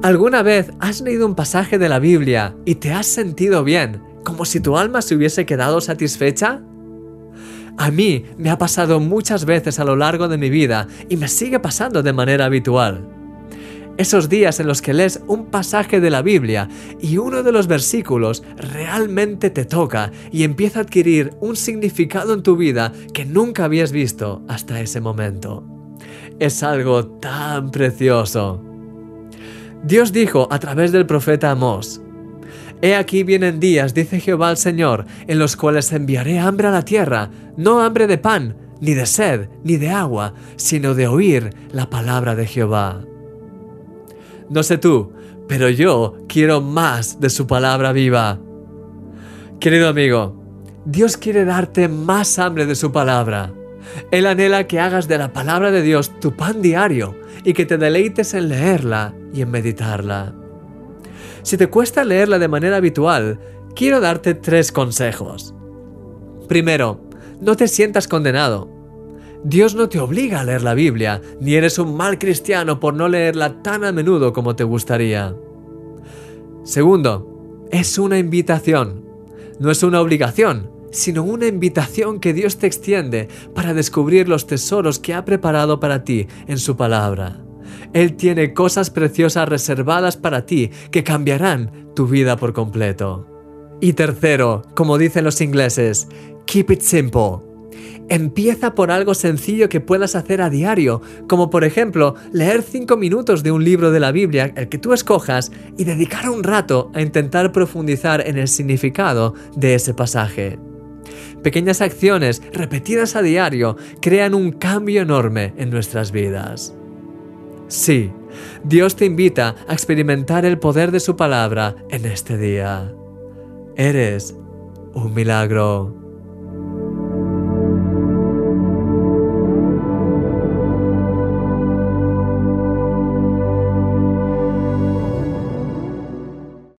¿Alguna vez has leído un pasaje de la Biblia y te has sentido bien, como si tu alma se hubiese quedado satisfecha? A mí me ha pasado muchas veces a lo largo de mi vida y me sigue pasando de manera habitual. Esos días en los que lees un pasaje de la Biblia y uno de los versículos realmente te toca y empieza a adquirir un significado en tu vida que nunca habías visto hasta ese momento. Es algo tan precioso. Dios dijo a través del profeta Amós, He aquí vienen días, dice Jehová el Señor, en los cuales enviaré hambre a la tierra, no hambre de pan, ni de sed, ni de agua, sino de oír la palabra de Jehová. No sé tú, pero yo quiero más de su palabra viva. Querido amigo, Dios quiere darte más hambre de su palabra. Él anhela que hagas de la palabra de Dios tu pan diario y que te deleites en leerla y en meditarla. Si te cuesta leerla de manera habitual, quiero darte tres consejos. Primero, no te sientas condenado. Dios no te obliga a leer la Biblia, ni eres un mal cristiano por no leerla tan a menudo como te gustaría. Segundo, es una invitación. No es una obligación, sino una invitación que Dios te extiende para descubrir los tesoros que ha preparado para ti en su palabra. Él tiene cosas preciosas reservadas para ti que cambiarán tu vida por completo. Y tercero, como dicen los ingleses, keep it simple. Empieza por algo sencillo que puedas hacer a diario, como por ejemplo leer 5 minutos de un libro de la Biblia, el que tú escojas, y dedicar un rato a intentar profundizar en el significado de ese pasaje. Pequeñas acciones repetidas a diario crean un cambio enorme en nuestras vidas. Sí, Dios te invita a experimentar el poder de su palabra en este día. Eres un milagro.